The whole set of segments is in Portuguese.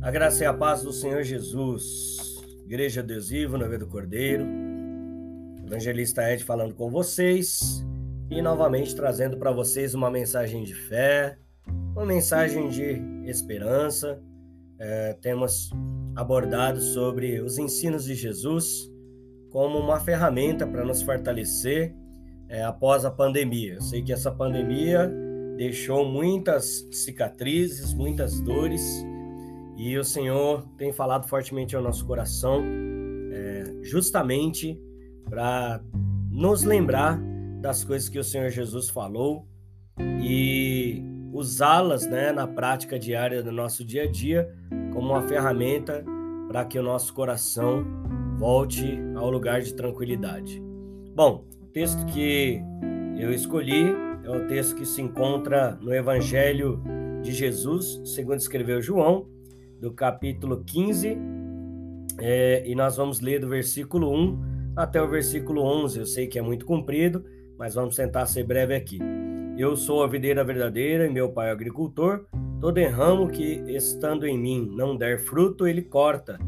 A graça e a paz do Senhor Jesus. Igreja Adesivo, Noiva do Cordeiro. Evangelista Ed falando com vocês e novamente trazendo para vocês uma mensagem de fé, uma mensagem de esperança. É, temos abordado sobre os ensinos de Jesus como uma ferramenta para nos fortalecer é, após a pandemia. Eu sei que essa pandemia deixou muitas cicatrizes, muitas dores e o Senhor tem falado fortemente ao nosso coração, é, justamente para nos lembrar das coisas que o Senhor Jesus falou e usá-las né, na prática diária do nosso dia a dia como uma ferramenta para que o nosso coração volte ao lugar de tranquilidade. Bom, o texto que eu escolhi é o texto que se encontra no Evangelho de Jesus, segundo escreveu João, do capítulo 15, é, e nós vamos ler do versículo 1 até o versículo 11. Eu sei que é muito comprido, mas vamos tentar ser breve aqui. Eu sou a videira verdadeira e meu pai é agricultor. Todo ramo que, estando em mim, não der fruto, ele corta,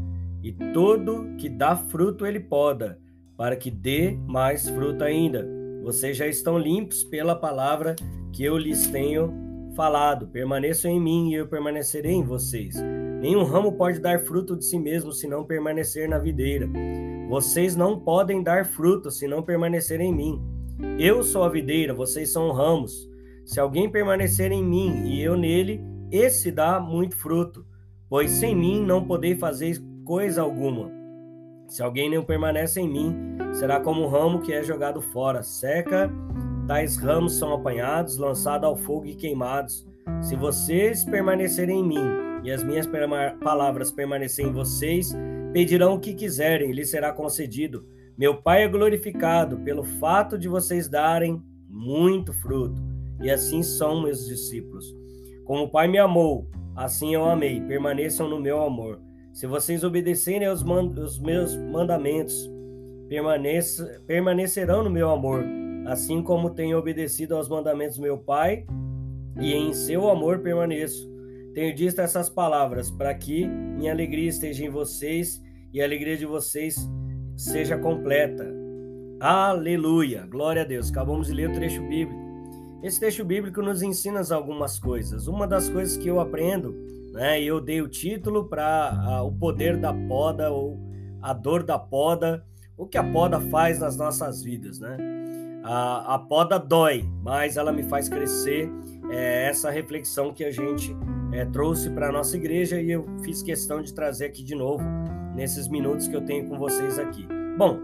e todo que dá fruto, ele poda, para que dê mais fruto ainda. Vocês já estão limpos pela palavra que eu lhes tenho falado. Permaneçam em mim e eu permanecerei em vocês. Nenhum ramo pode dar fruto de si mesmo se não permanecer na videira. Vocês não podem dar fruto se não permanecer em mim. Eu sou a videira, vocês são ramos. Se alguém permanecer em mim e eu nele, esse dá muito fruto, pois sem mim não podeis fazer coisa alguma. Se alguém não permanece em mim, será como um ramo que é jogado fora, seca, tais ramos são apanhados, lançados ao fogo e queimados. Se vocês permanecerem em mim e as minhas palavras permanecerem em vocês, pedirão o que quiserem, lhes será concedido. Meu Pai é glorificado pelo fato de vocês darem muito fruto, e assim são meus discípulos. Como o Pai me amou, assim eu amei, permaneçam no meu amor. Se vocês obedecerem aos, os meus mandamentos, permanecerão no meu amor, assim como tenho obedecido aos mandamentos do meu Pai, e em seu amor permaneço. Tenho dito essas palavras para que minha alegria esteja em vocês e a alegria de vocês seja completa. Aleluia! Glória a Deus. Acabamos de ler o trecho bíblico. Esse trecho bíblico nos ensina algumas coisas. Uma das coisas que eu aprendo, né, eu dei o título para o poder da poda ou a dor da poda, o que a poda faz nas nossas vidas, né? A, a poda dói, mas ela me faz crescer. É essa reflexão que a gente é, trouxe para a nossa igreja e eu fiz questão de trazer aqui de novo nesses minutos que eu tenho com vocês aqui. Bom,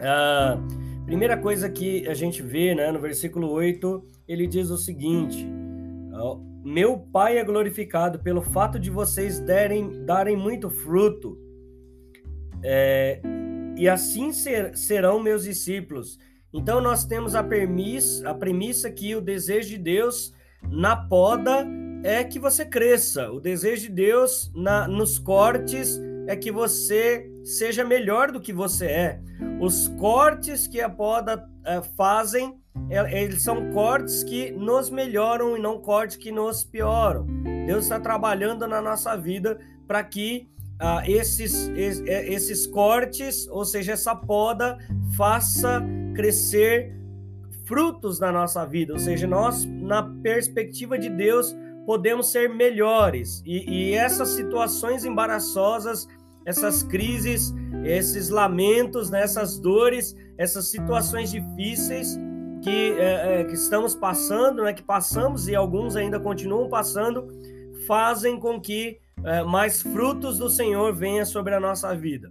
a primeira coisa que a gente vê né, no versículo 8, ele diz o seguinte: Meu Pai é glorificado pelo fato de vocês derem, darem muito fruto, é, e assim ser, serão meus discípulos. Então, nós temos a, permiss, a premissa que o desejo de Deus na poda é que você cresça. O desejo de Deus na, nos cortes é que você seja melhor do que você é. Os cortes que a poda é, fazem, é, eles são cortes que nos melhoram e não cortes que nos pioram. Deus está trabalhando na nossa vida para que ah, esses, é, esses cortes, ou seja, essa poda, faça crescer frutos na nossa vida. Ou seja, nós, na perspectiva de Deus, podemos ser melhores. E, e essas situações embaraçosas, essas crises, esses lamentos, né, essas dores, essas situações difíceis que, é, é, que estamos passando, né, que passamos e alguns ainda continuam passando, fazem com que é, mais frutos do Senhor venham sobre a nossa vida.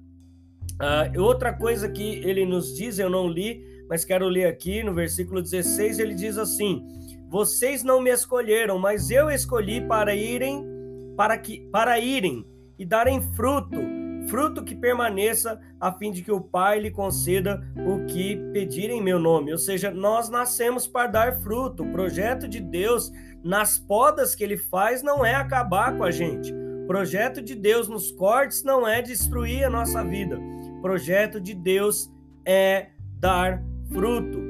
Uh, outra coisa que ele nos diz, eu não li, mas quero ler aqui no versículo 16, ele diz assim: vocês não me escolheram, mas eu escolhi para irem, para que para irem e darem fruto, fruto que permaneça, a fim de que o Pai lhe conceda o que pedirem em meu nome. Ou seja, nós nascemos para dar fruto. O projeto de Deus nas podas que ele faz não é acabar com a gente. O projeto de Deus nos cortes não é destruir a nossa vida. O projeto de Deus é dar fruto.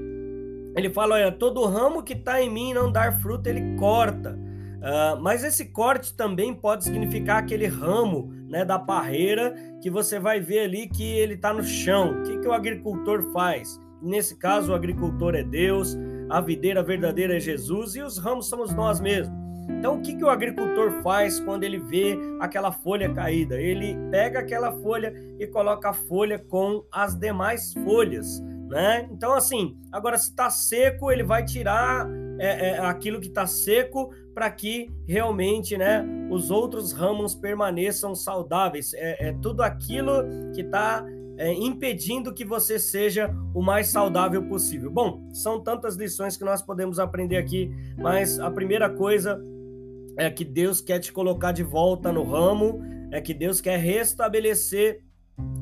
Ele fala: olha, todo ramo que está em mim não dar fruto, ele corta. Uh, mas esse corte também pode significar aquele ramo né, da parreira que você vai ver ali que ele está no chão. O que, que o agricultor faz? Nesse caso, o agricultor é Deus, a videira verdadeira é Jesus e os ramos somos nós mesmos. Então, o que, que o agricultor faz quando ele vê aquela folha caída? Ele pega aquela folha e coloca a folha com as demais folhas, né? Então, assim, agora se está seco, ele vai tirar é, é, aquilo que está seco para que realmente né, os outros ramos permaneçam saudáveis. É, é tudo aquilo que está é, impedindo que você seja o mais saudável possível. Bom, são tantas lições que nós podemos aprender aqui, mas a primeira coisa é que Deus quer te colocar de volta no ramo, é que Deus quer restabelecer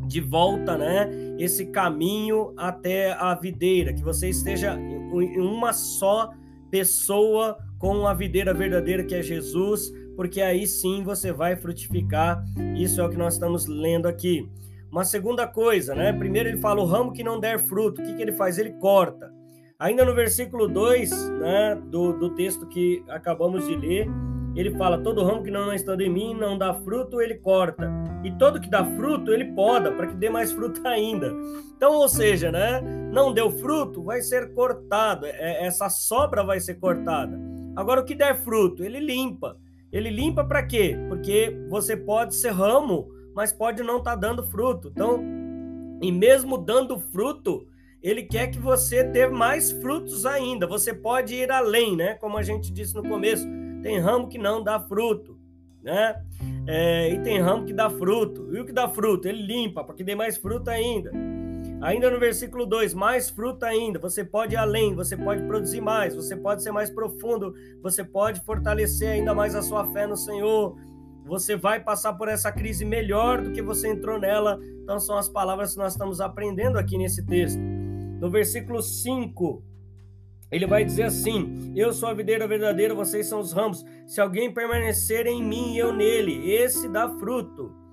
de volta, né, esse caminho até a videira, que você esteja em uma só pessoa com a videira verdadeira que é Jesus, porque aí sim você vai frutificar. Isso é o que nós estamos lendo aqui. Uma segunda coisa, né? Primeiro ele fala o ramo que não der fruto, o que, que ele faz? Ele corta. Ainda no versículo 2 né, do, do texto que acabamos de ler, ele fala: todo ramo que não está em mim não dá fruto, ele corta. E todo que dá fruto, ele poda, para que dê mais fruto ainda. Então, ou seja, né? Não deu fruto, vai ser cortado. É, essa sobra vai ser cortada. Agora, o que der fruto, ele limpa. Ele limpa para quê? Porque você pode ser ramo, mas pode não estar tá dando fruto. Então, e mesmo dando fruto, ele quer que você tenha mais frutos ainda. Você pode ir além, né? Como a gente disse no começo, tem ramo que não dá fruto, né? É, e tem ramo que dá fruto. E o que dá fruto? Ele limpa para que dê mais fruto ainda. Ainda no versículo 2, mais fruta ainda. Você pode ir além, você pode produzir mais, você pode ser mais profundo, você pode fortalecer ainda mais a sua fé no Senhor. Você vai passar por essa crise melhor do que você entrou nela. Então, são as palavras que nós estamos aprendendo aqui nesse texto. No versículo 5, ele vai dizer assim: Eu sou a videira verdadeira, vocês são os ramos. Se alguém permanecer em mim e eu nele, esse dá fruto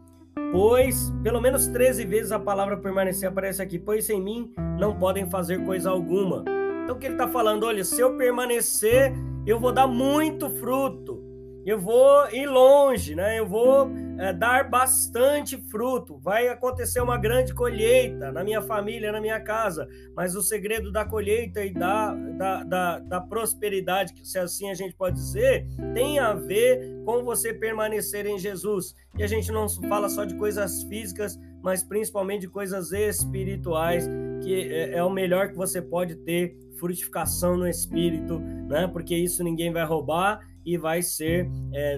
Pois, pelo menos 13 vezes a palavra permanecer aparece aqui, pois sem mim não podem fazer coisa alguma. Então o que ele está falando? Olha, se eu permanecer, eu vou dar muito fruto eu vou ir longe, né? Eu vou é, dar bastante fruto. Vai acontecer uma grande colheita na minha família, na minha casa. Mas o segredo da colheita e da, da, da, da prosperidade, se assim a gente pode dizer, tem a ver com você permanecer em Jesus. E a gente não fala só de coisas físicas, mas principalmente de coisas espirituais, que é, é o melhor que você pode ter frutificação no espírito, né? Porque isso ninguém vai roubar e vai ser é,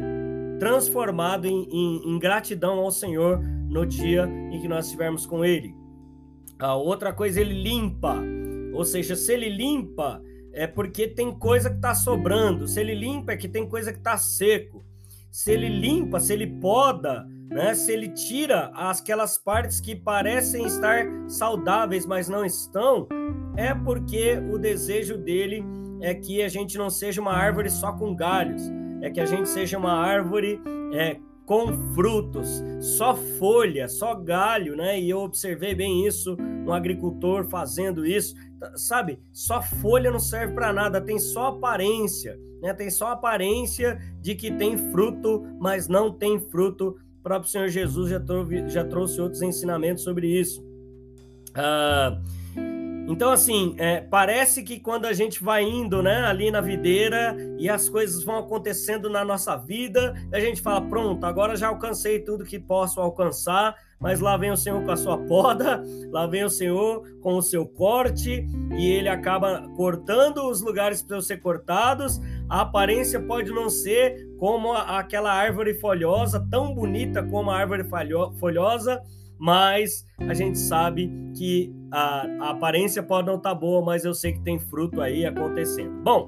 transformado em, em, em, gratidão ao Senhor no dia em que nós estivermos com Ele. A outra coisa, ele limpa, ou seja, se ele limpa, é porque tem coisa que está sobrando. Se ele limpa, é que tem coisa que está seco. Se ele limpa, se ele poda, né? Se ele tira aquelas partes que parecem estar saudáveis, mas não estão, é porque o desejo dele é que a gente não seja uma árvore só com galhos, é que a gente seja uma árvore é, com frutos, só folha, só galho, né? E eu observei bem isso, um agricultor fazendo isso, sabe? Só folha não serve para nada, tem só aparência, né? Tem só aparência de que tem fruto, mas não tem fruto. O próprio Senhor Jesus já, trouxe, já trouxe outros ensinamentos sobre isso. Ah, então, assim, é, parece que quando a gente vai indo né, ali na videira e as coisas vão acontecendo na nossa vida, a gente fala: pronto, agora já alcancei tudo que posso alcançar, mas lá vem o Senhor com a sua poda, lá vem o Senhor com o seu corte, e ele acaba cortando os lugares para ser cortados. A aparência pode não ser como aquela árvore folhosa, tão bonita como a árvore folhosa mas a gente sabe que a, a aparência pode não estar tá boa, mas eu sei que tem fruto aí acontecendo. Bom,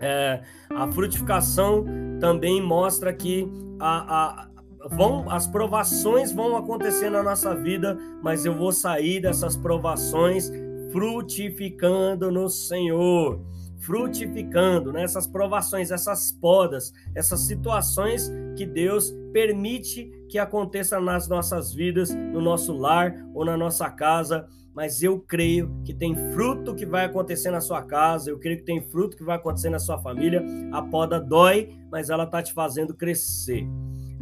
é, a frutificação também mostra que a, a, vão, as provações vão acontecer na nossa vida, mas eu vou sair dessas provações frutificando no Senhor frutificando, né? essas provações, essas podas, essas situações que Deus permite que aconteça nas nossas vidas, no nosso lar ou na nossa casa, mas eu creio que tem fruto que vai acontecer na sua casa, eu creio que tem fruto que vai acontecer na sua família. A poda dói, mas ela está te fazendo crescer.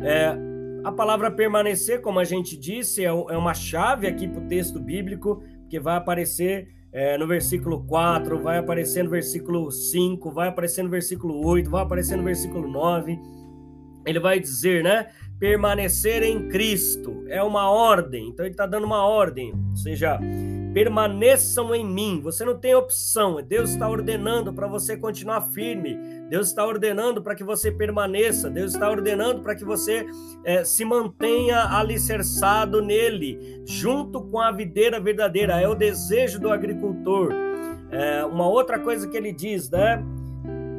É, a palavra permanecer, como a gente disse, é, é uma chave aqui para o texto bíblico, que vai aparecer é, no versículo 4, vai aparecer no versículo 5, vai aparecer no versículo 8, vai aparecer no versículo 9. Ele vai dizer, né? Permanecer em Cristo é uma ordem, então ele está dando uma ordem, ou seja, permaneçam em mim. Você não tem opção, Deus está ordenando para você continuar firme, Deus está ordenando para que você permaneça, Deus está ordenando para que você é, se mantenha alicerçado nele, junto com a videira verdadeira. É o desejo do agricultor. É, uma outra coisa que ele diz, né?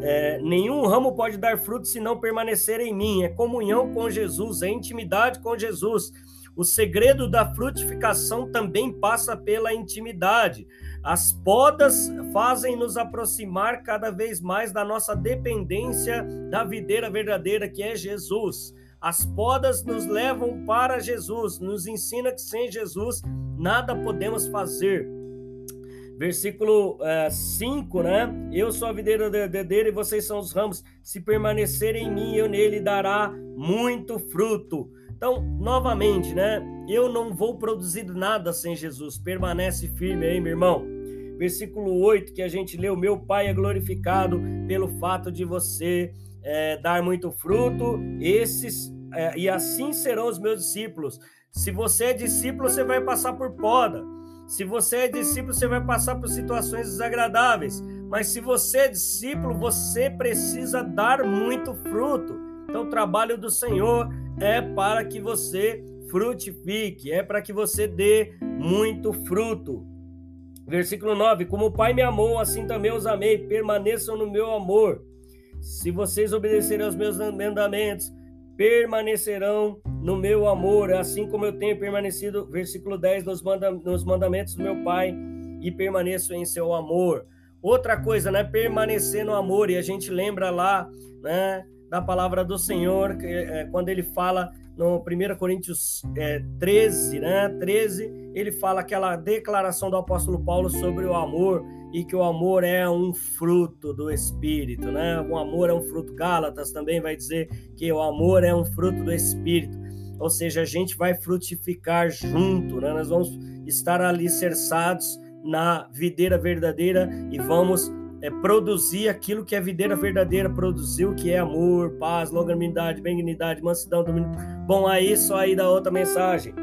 É, nenhum ramo pode dar fruto se não permanecer em mim. É comunhão com Jesus, é intimidade com Jesus. O segredo da frutificação também passa pela intimidade. As podas fazem nos aproximar cada vez mais da nossa dependência da videira verdadeira que é Jesus. As podas nos levam para Jesus, nos ensina que sem Jesus nada podemos fazer versículo 5, uh, né? Eu sou a videira verdadeira e vocês são os ramos. Se permanecerem em mim, eu nele dará muito fruto. Então, novamente, né? Eu não vou produzir nada sem Jesus. Permanece firme aí, meu irmão. Versículo 8 que a gente leu: Meu Pai é glorificado pelo fato de você é, dar muito fruto. Esses é, e assim serão os meus discípulos. Se você é discípulo, você vai passar por poda. Se você é discípulo, você vai passar por situações desagradáveis. Mas se você é discípulo, você precisa dar muito fruto. Então, o trabalho do Senhor é para que você frutifique, é para que você dê muito fruto. Versículo 9: Como o Pai me amou, assim também os amei, permaneçam no meu amor. Se vocês obedecerem aos meus mandamentos, permanecerão no meu amor, assim como eu tenho permanecido, versículo 10, nos, manda, nos mandamentos do meu Pai e permaneço em seu amor. Outra coisa, né? Permanecer no amor, e a gente lembra lá, né, da palavra do Senhor, que, é, quando ele fala no 1 Coríntios é, 13, né? 13, ele fala aquela declaração do apóstolo Paulo sobre o amor e que o amor é um fruto do Espírito, né? O amor é um fruto. Gálatas também vai dizer que o amor é um fruto do Espírito. Ou seja, a gente vai frutificar junto, né? Nós vamos estar alicerçados na videira verdadeira e vamos é, produzir aquilo que a videira verdadeira produziu, que é amor, paz, longanimidade, benignidade, mansidão, domínio. Bom, aí só aí da outra mensagem.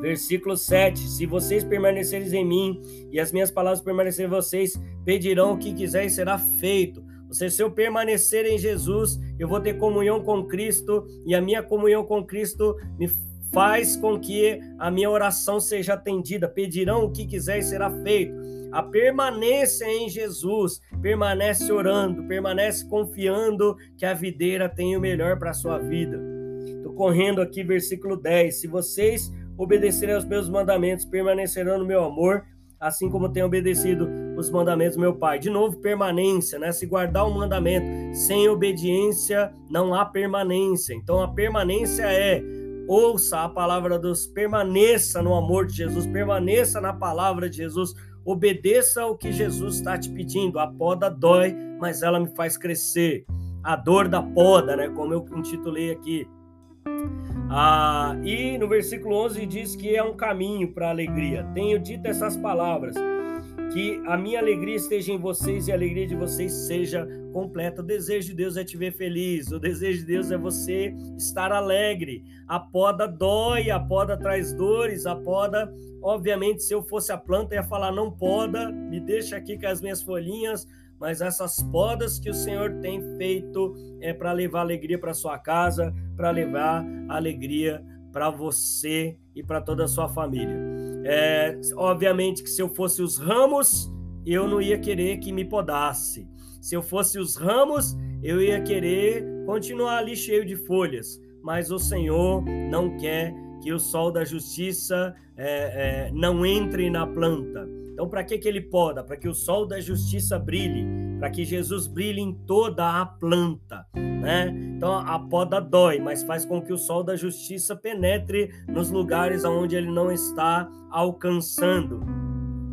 Versículo 7: Se vocês permanecerem em mim e as minhas palavras permanecerem em vocês, pedirão o que quiserem e será feito. Ou seja, se eu permanecer em Jesus, eu vou ter comunhão com Cristo e a minha comunhão com Cristo me faz com que a minha oração seja atendida. Pedirão o que quiser e será feito. A permanência em Jesus, permanece orando, permanece confiando que a videira tem o melhor para a sua vida. Estou correndo aqui, versículo 10. Se vocês obedecerem aos meus mandamentos, permanecerão no meu amor, assim como tenho obedecido os mandamentos do meu Pai. De novo, permanência, né? Se guardar o mandamento sem obediência, não há permanência. Então, a permanência é ouça a palavra de Deus, permaneça no amor de Jesus, permaneça na palavra de Jesus, obedeça ao que Jesus está te pedindo. A poda dói, mas ela me faz crescer. A dor da poda, né? Como eu intitulei aqui. Ah, e no versículo 11 diz que é um caminho para a alegria. Tenho dito essas palavras, que a minha alegria esteja em vocês e a alegria de vocês seja completa. O desejo de Deus é te ver feliz, o desejo de Deus é você estar alegre. A poda dói, a poda traz dores, a poda, obviamente, se eu fosse a planta, ia falar: não poda, me deixa aqui com as minhas folhinhas mas essas podas que o Senhor tem feito é para levar alegria para sua casa, para levar alegria para você e para toda a sua família. É, obviamente que se eu fosse os ramos, eu não ia querer que me podasse. Se eu fosse os ramos, eu ia querer continuar ali cheio de folhas. Mas o Senhor não quer que o sol da justiça é, é, não entre na planta. Então, para que, que ele poda? Para que o sol da justiça brilhe, para que Jesus brilhe em toda a planta, né? Então a poda dói, mas faz com que o sol da justiça penetre nos lugares onde ele não está alcançando.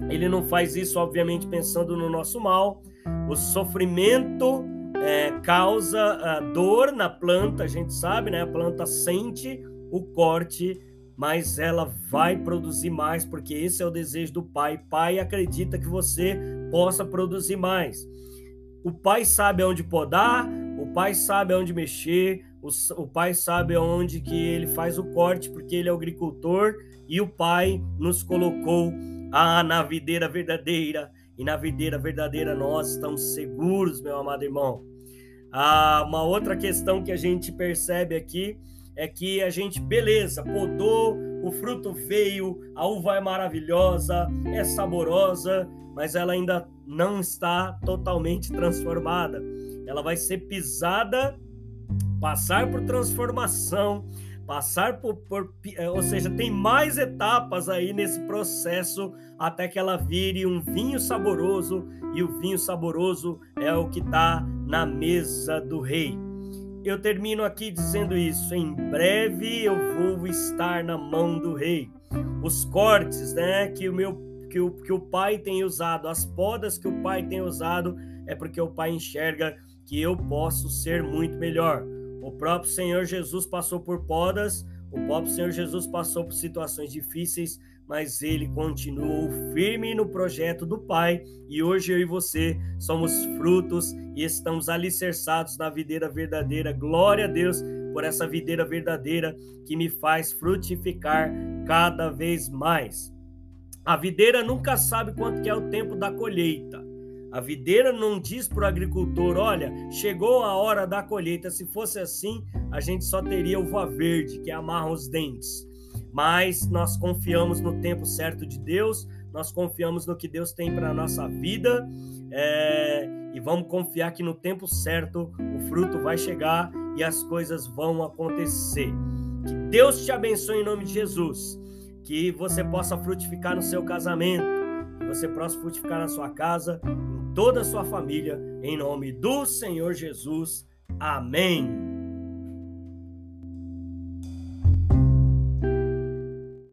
Ele não faz isso, obviamente, pensando no nosso mal. O sofrimento é, causa uh, dor na planta, a gente sabe, né? A planta sente o corte, mas ela vai produzir mais, porque esse é o desejo do pai. Pai acredita que você possa produzir mais. O pai sabe aonde podar, o pai sabe aonde mexer, o, o pai sabe aonde que ele faz o corte, porque ele é agricultor e o pai nos colocou ah, na videira verdadeira. E na videira verdadeira nós estamos seguros, meu amado irmão. Ah, uma outra questão que a gente percebe aqui é que a gente, beleza, podou, o fruto veio, a uva é maravilhosa, é saborosa, mas ela ainda não está totalmente transformada. Ela vai ser pisada, passar por transformação, passar por, por, eh, ou seja, tem mais etapas aí nesse processo até que ela vire um vinho saboroso e o vinho saboroso é o que está na mesa do rei. Eu termino aqui dizendo isso. Em breve eu vou estar na mão do rei. Os cortes, né, que o meu que o, que o pai tem usado, as podas que o pai tem usado, é porque o pai enxerga que eu posso ser muito melhor. O próprio Senhor Jesus passou por podas, o próprio Senhor Jesus passou por situações difíceis, mas ele continuou firme no projeto do Pai e hoje eu e você somos frutos e estamos alicerçados na videira verdadeira. Glória a Deus por essa videira verdadeira que me faz frutificar cada vez mais. A videira nunca sabe quanto que é o tempo da colheita. A videira não diz para o agricultor: olha, chegou a hora da colheita. Se fosse assim, a gente só teria uva verde, que amarra os dentes. Mas nós confiamos no tempo certo de Deus, nós confiamos no que Deus tem para a nossa vida é, e vamos confiar que no tempo certo o fruto vai chegar e as coisas vão acontecer. Que Deus te abençoe em nome de Jesus. Que você possa frutificar no seu casamento, que você possa frutificar na sua casa, toda a sua família, em nome do Senhor Jesus. Amém.